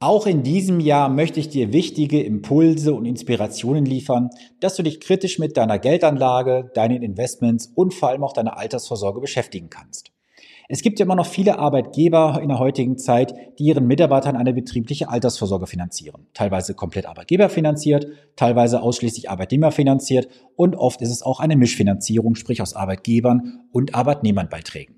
Auch in diesem Jahr möchte ich dir wichtige Impulse und Inspirationen liefern, dass du dich kritisch mit deiner Geldanlage, deinen Investments und vor allem auch deiner Altersvorsorge beschäftigen kannst. Es gibt ja immer noch viele Arbeitgeber in der heutigen Zeit, die ihren Mitarbeitern eine betriebliche Altersvorsorge finanzieren. Teilweise komplett Arbeitgeber finanziert, teilweise ausschließlich Arbeitnehmer finanziert und oft ist es auch eine Mischfinanzierung, sprich aus Arbeitgebern und Arbeitnehmernbeiträgen.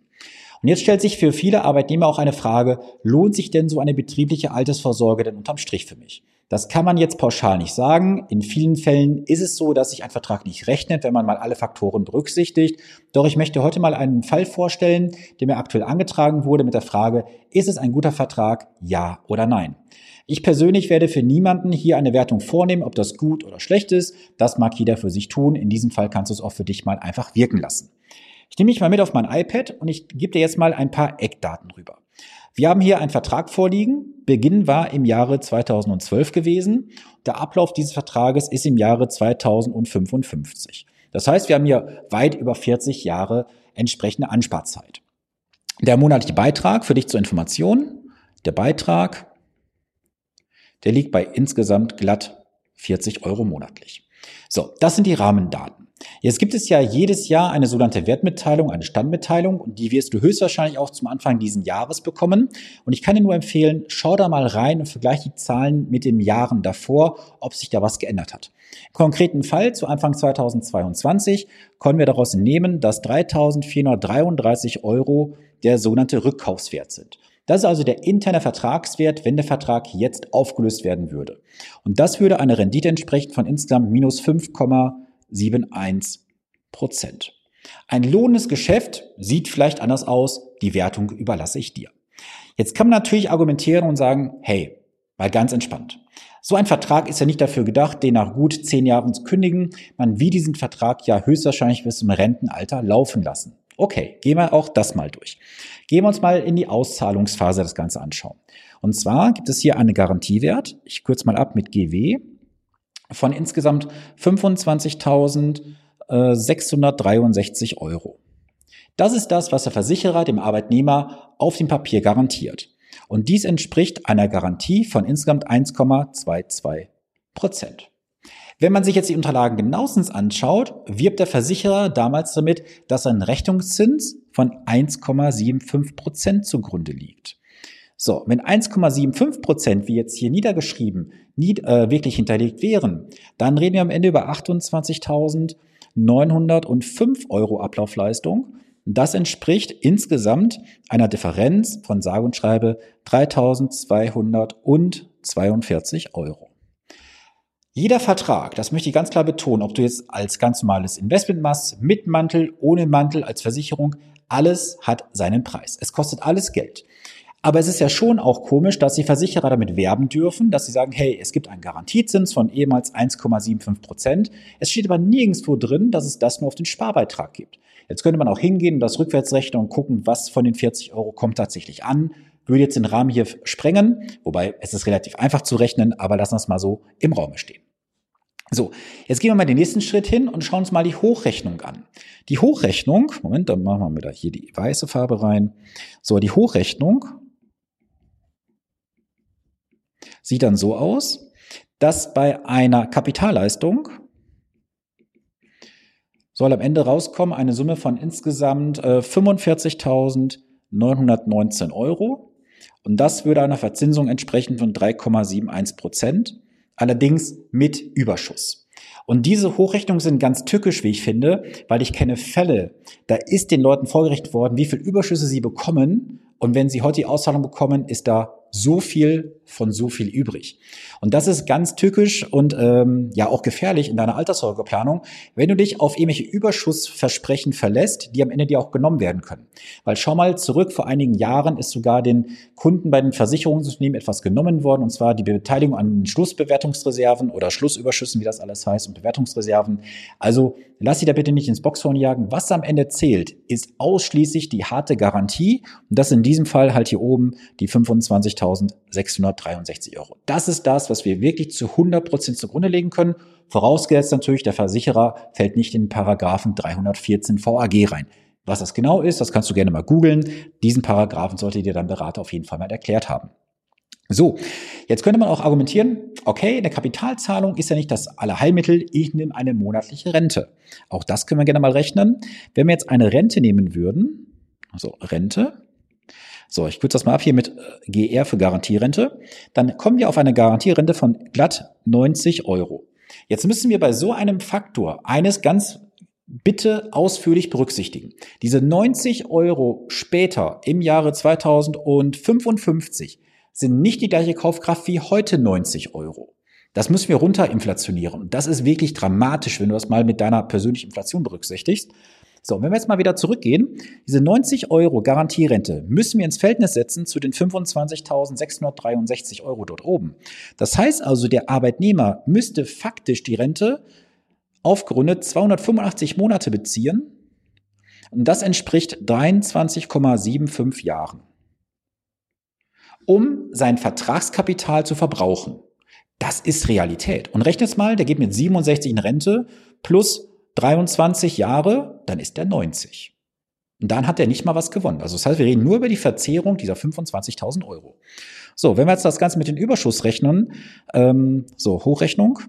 Und jetzt stellt sich für viele Arbeitnehmer auch eine Frage, lohnt sich denn so eine betriebliche Altersvorsorge denn unterm Strich für mich? Das kann man jetzt pauschal nicht sagen. In vielen Fällen ist es so, dass sich ein Vertrag nicht rechnet, wenn man mal alle Faktoren berücksichtigt. Doch ich möchte heute mal einen Fall vorstellen, der mir aktuell angetragen wurde mit der Frage, ist es ein guter Vertrag? Ja oder nein? Ich persönlich werde für niemanden hier eine Wertung vornehmen, ob das gut oder schlecht ist. Das mag jeder für sich tun. In diesem Fall kannst du es auch für dich mal einfach wirken lassen. Ich nehme mich mal mit auf mein iPad und ich gebe dir jetzt mal ein paar Eckdaten rüber. Wir haben hier einen Vertrag vorliegen. Beginn war im Jahre 2012 gewesen. Der Ablauf dieses Vertrages ist im Jahre 2055. Das heißt, wir haben hier weit über 40 Jahre entsprechende Ansparzeit. Der monatliche Beitrag für dich zur Information, der Beitrag, der liegt bei insgesamt glatt 40 Euro monatlich. So, das sind die Rahmendaten. Jetzt gibt es ja jedes Jahr eine sogenannte Wertmitteilung, eine Standmitteilung und die wirst du höchstwahrscheinlich auch zum Anfang diesen Jahres bekommen. Und ich kann dir nur empfehlen, schau da mal rein und vergleich die Zahlen mit den Jahren davor, ob sich da was geändert hat. Im konkreten Fall zu Anfang 2022 können wir daraus nehmen, dass 3.433 Euro der sogenannte Rückkaufswert sind. Das ist also der interne Vertragswert, wenn der Vertrag jetzt aufgelöst werden würde. Und das würde eine Rendite entsprechen von insgesamt minus 5,71 Prozent. Ein lohnendes Geschäft sieht vielleicht anders aus, die Wertung überlasse ich dir. Jetzt kann man natürlich argumentieren und sagen, hey, mal ganz entspannt. So ein Vertrag ist ja nicht dafür gedacht, den nach gut zehn Jahren zu kündigen. Man will diesen Vertrag ja höchstwahrscheinlich bis zum Rentenalter laufen lassen. Okay, gehen wir auch das mal durch. Gehen wir uns mal in die Auszahlungsphase das Ganze anschauen. Und zwar gibt es hier einen Garantiewert, ich kürze mal ab mit GW, von insgesamt 25.663 Euro. Das ist das, was der Versicherer dem Arbeitnehmer auf dem Papier garantiert. Und dies entspricht einer Garantie von insgesamt 1,22 Prozent. Wenn man sich jetzt die Unterlagen genauestens anschaut, wirbt der Versicherer damals damit, dass ein Rechnungszins von 1,75 Prozent zugrunde liegt. So, wenn 1,75 Prozent, wie jetzt hier niedergeschrieben, nie, äh, wirklich hinterlegt wären, dann reden wir am Ende über 28.905 Euro Ablaufleistung. Das entspricht insgesamt einer Differenz von sage und schreibe 3.242 Euro. Jeder Vertrag, das möchte ich ganz klar betonen, ob du jetzt als ganz normales Investment machst, mit Mantel, ohne Mantel, als Versicherung, alles hat seinen Preis. Es kostet alles Geld. Aber es ist ja schon auch komisch, dass die Versicherer damit werben dürfen, dass sie sagen, hey, es gibt einen Garantiezins von ehemals 1,75 Prozent. Es steht aber nirgendwo drin, dass es das nur auf den Sparbeitrag gibt. Jetzt könnte man auch hingehen und das rückwärts rechnen und gucken, was von den 40 Euro kommt tatsächlich an würde jetzt den Rahmen hier sprengen, wobei es ist relativ einfach zu rechnen, aber lassen wir es mal so im Raum stehen. So, jetzt gehen wir mal den nächsten Schritt hin und schauen uns mal die Hochrechnung an. Die Hochrechnung, Moment, dann machen wir wieder hier die weiße Farbe rein. So, die Hochrechnung sieht dann so aus, dass bei einer Kapitalleistung soll am Ende rauskommen eine Summe von insgesamt äh, 45.919 Euro. Und das würde einer Verzinsung entsprechen von 3,71 Prozent, allerdings mit Überschuss. Und diese Hochrechnungen sind ganz tückisch, wie ich finde, weil ich kenne Fälle, da ist den Leuten vorgerechnet worden, wie viel Überschüsse sie bekommen. Und wenn sie heute die Auszahlung bekommen, ist da so viel von so viel übrig. Und das ist ganz tückisch und ähm, ja auch gefährlich in deiner Alterssorgeplanung, wenn du dich auf irgendwelche Überschussversprechen verlässt, die am Ende dir auch genommen werden können. Weil schau mal zurück, vor einigen Jahren ist sogar den Kunden bei den Versicherungsunternehmen etwas genommen worden, und zwar die Beteiligung an Schlussbewertungsreserven oder Schlussüberschüssen, wie das alles heißt, und Bewertungsreserven. Also lass dich da bitte nicht ins Boxhorn jagen. Was am Ende zählt, ist ausschließlich die harte Garantie. Und das in diesem Fall halt hier oben die 25 12.663 Euro. Das ist das, was wir wirklich zu 100 Prozent zugrunde legen können. Vorausgesetzt natürlich, der Versicherer fällt nicht in den Paragraphen 314 VAG rein. Was das genau ist, das kannst du gerne mal googeln. Diesen Paragraphen sollte dir dein Berater auf jeden Fall mal erklärt haben. So, Jetzt könnte man auch argumentieren, okay, eine Kapitalzahlung ist ja nicht das Allerheilmittel, ich nehme eine monatliche Rente. Auch das können wir gerne mal rechnen. Wenn wir jetzt eine Rente nehmen würden, also Rente, so, ich kürze das mal ab hier mit äh, GR für Garantierente, dann kommen wir auf eine Garantierente von glatt 90 Euro. Jetzt müssen wir bei so einem Faktor eines ganz bitte ausführlich berücksichtigen. Diese 90 Euro später im Jahre 2055 sind nicht die gleiche Kaufkraft wie heute 90 Euro. Das müssen wir runterinflationieren. Und das ist wirklich dramatisch, wenn du das mal mit deiner persönlichen Inflation berücksichtigst. So, wenn wir jetzt mal wieder zurückgehen, diese 90 Euro Garantierente müssen wir ins Verhältnis setzen zu den 25.663 Euro dort oben. Das heißt also, der Arbeitnehmer müsste faktisch die Rente aufgerundet 285 Monate beziehen. Und das entspricht 23,75 Jahren. Um sein Vertragskapital zu verbrauchen. Das ist Realität. Und rechnet mal, der geht mit 67 in Rente plus 23 Jahre, dann ist er 90. Und dann hat er nicht mal was gewonnen. Also das heißt, wir reden nur über die Verzehrung dieser 25.000 Euro. So, wenn wir jetzt das Ganze mit den Überschuss rechnen, ähm, so Hochrechnung,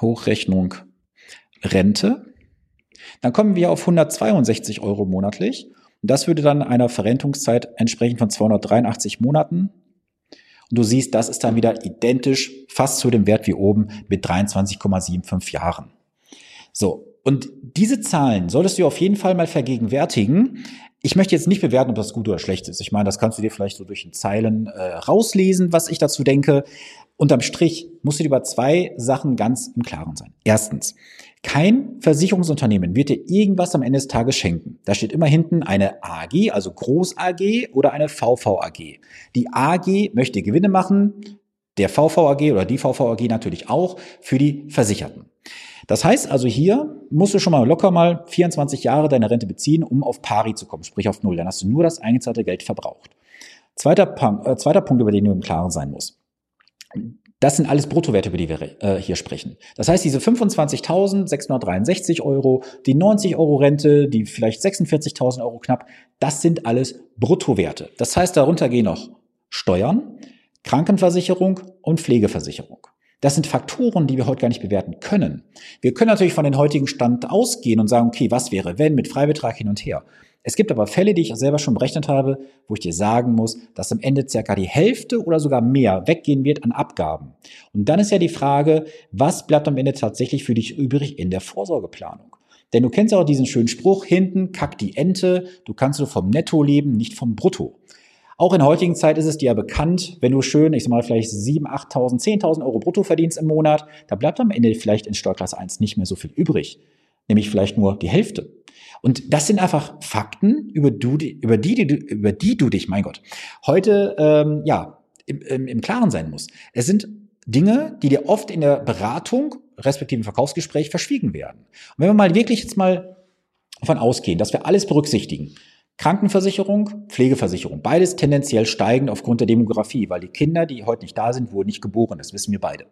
Hochrechnung Rente. Dann kommen wir auf 162 Euro monatlich. Und das würde dann einer Verrentungszeit entsprechen von 283 Monaten. Und du siehst, das ist dann wieder identisch fast zu dem Wert wie oben mit 23,75 Jahren. So. Und diese Zahlen solltest du auf jeden Fall mal vergegenwärtigen. Ich möchte jetzt nicht bewerten, ob das gut oder schlecht ist. Ich meine, das kannst du dir vielleicht so durch den Zeilen äh, rauslesen, was ich dazu denke. Unterm Strich musst du dir über zwei Sachen ganz im Klaren sein. Erstens, kein Versicherungsunternehmen wird dir irgendwas am Ende des Tages schenken. Da steht immer hinten eine AG, also Groß AG oder eine VV AG. Die AG möchte Gewinne machen, der VV AG oder die VV AG natürlich auch für die Versicherten. Das heißt also hier musst du schon mal locker mal 24 Jahre deine Rente beziehen, um auf Pari zu kommen, sprich auf Null. Dann hast du nur das eingezahlte Geld verbraucht. Zweiter, äh, zweiter Punkt, über den du im Klaren sein musst. Das sind alles Bruttowerte, über die wir äh, hier sprechen. Das heißt, diese 25.663 Euro, die 90 Euro Rente, die vielleicht 46.000 Euro knapp, das sind alles Bruttowerte. Das heißt, darunter gehen noch Steuern, Krankenversicherung und Pflegeversicherung. Das sind Faktoren, die wir heute gar nicht bewerten können. Wir können natürlich von den heutigen Stand ausgehen und sagen, okay, was wäre wenn mit Freibetrag hin und her. Es gibt aber Fälle, die ich selber schon berechnet habe, wo ich dir sagen muss, dass am Ende circa die Hälfte oder sogar mehr weggehen wird an Abgaben. Und dann ist ja die Frage, was bleibt am Ende tatsächlich für dich übrig in der Vorsorgeplanung? Denn du kennst ja auch diesen schönen Spruch, hinten kackt die Ente, du kannst nur vom Netto leben, nicht vom Brutto. Auch in heutigen Zeit ist es dir ja bekannt, wenn du schön, ich sag mal, vielleicht 7, 8.000, 10.000 Euro brutto verdienst im Monat, da bleibt am Ende vielleicht in Steuerklasse 1 nicht mehr so viel übrig. Nämlich vielleicht nur die Hälfte. Und das sind einfach Fakten, über, du, über, die, über die du dich, mein Gott, heute ähm, ja, im, im, im Klaren sein musst. Es sind Dinge, die dir oft in der Beratung, respektive im Verkaufsgespräch, verschwiegen werden. Und wenn wir mal wirklich jetzt mal davon ausgehen, dass wir alles berücksichtigen, Krankenversicherung, Pflegeversicherung, beides tendenziell steigend aufgrund der Demografie, weil die Kinder, die heute nicht da sind, wurden nicht geboren, das wissen wir beide.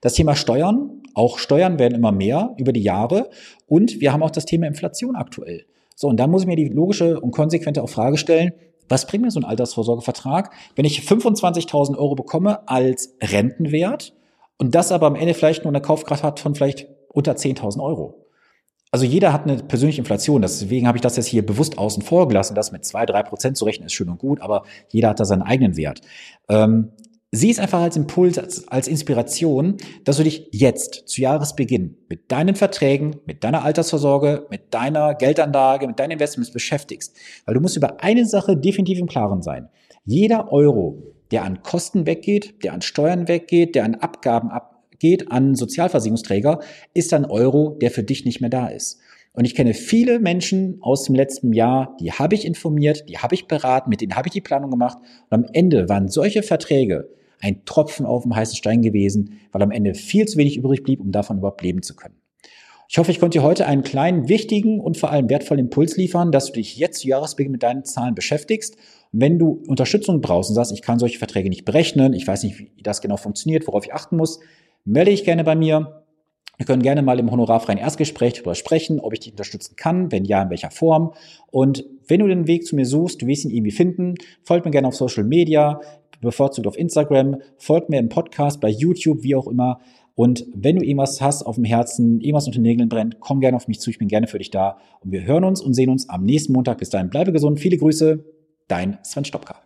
Das Thema Steuern, auch Steuern werden immer mehr über die Jahre und wir haben auch das Thema Inflation aktuell. So, und da muss ich mir die logische und konsequente auch Frage stellen, was bringt mir so ein Altersvorsorgevertrag, wenn ich 25.000 Euro bekomme als Rentenwert und das aber am Ende vielleicht nur eine Kaufkraft hat von vielleicht unter 10.000 Euro? Also jeder hat eine persönliche Inflation. Deswegen habe ich das jetzt hier bewusst außen vor gelassen. Das mit zwei, drei Prozent zu rechnen ist schön und gut, aber jeder hat da seinen eigenen Wert. Ähm, sieh es einfach als Impuls, als, als Inspiration, dass du dich jetzt zu Jahresbeginn mit deinen Verträgen, mit deiner Altersvorsorge, mit deiner Geldanlage, mit deinen Investments beschäftigst. Weil du musst über eine Sache definitiv im Klaren sein. Jeder Euro, der an Kosten weggeht, der an Steuern weggeht, der an Abgaben ab, geht an Sozialversicherungsträger, ist ein Euro, der für dich nicht mehr da ist. Und ich kenne viele Menschen aus dem letzten Jahr, die habe ich informiert, die habe ich beraten, mit denen habe ich die Planung gemacht. Und am Ende waren solche Verträge ein Tropfen auf dem heißen Stein gewesen, weil am Ende viel zu wenig übrig blieb, um davon überhaupt leben zu können. Ich hoffe, ich konnte dir heute einen kleinen, wichtigen und vor allem wertvollen Impuls liefern, dass du dich jetzt zu Jahresbeginn mit deinen Zahlen beschäftigst. Und wenn du Unterstützung brauchst und sagst, ich kann solche Verträge nicht berechnen, ich weiß nicht, wie das genau funktioniert, worauf ich achten muss, melde dich gerne bei mir. Wir können gerne mal im honorarfreien Erstgespräch darüber sprechen, ob ich dich unterstützen kann, wenn ja, in welcher Form. Und wenn du den Weg zu mir suchst, du willst ihn irgendwie finden, folgt mir gerne auf Social Media, bevorzugt auf Instagram, folgt mir im Podcast, bei YouTube, wie auch immer. Und wenn du irgendwas hast auf dem Herzen, irgendwas unter den Nägeln brennt, komm gerne auf mich zu, ich bin gerne für dich da. Und wir hören uns und sehen uns am nächsten Montag. Bis dahin, bleibe gesund, viele Grüße, dein Sven Stopka.